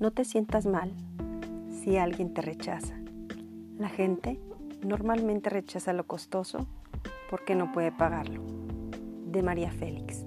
No te sientas mal si alguien te rechaza. La gente normalmente rechaza lo costoso porque no puede pagarlo. De María Félix.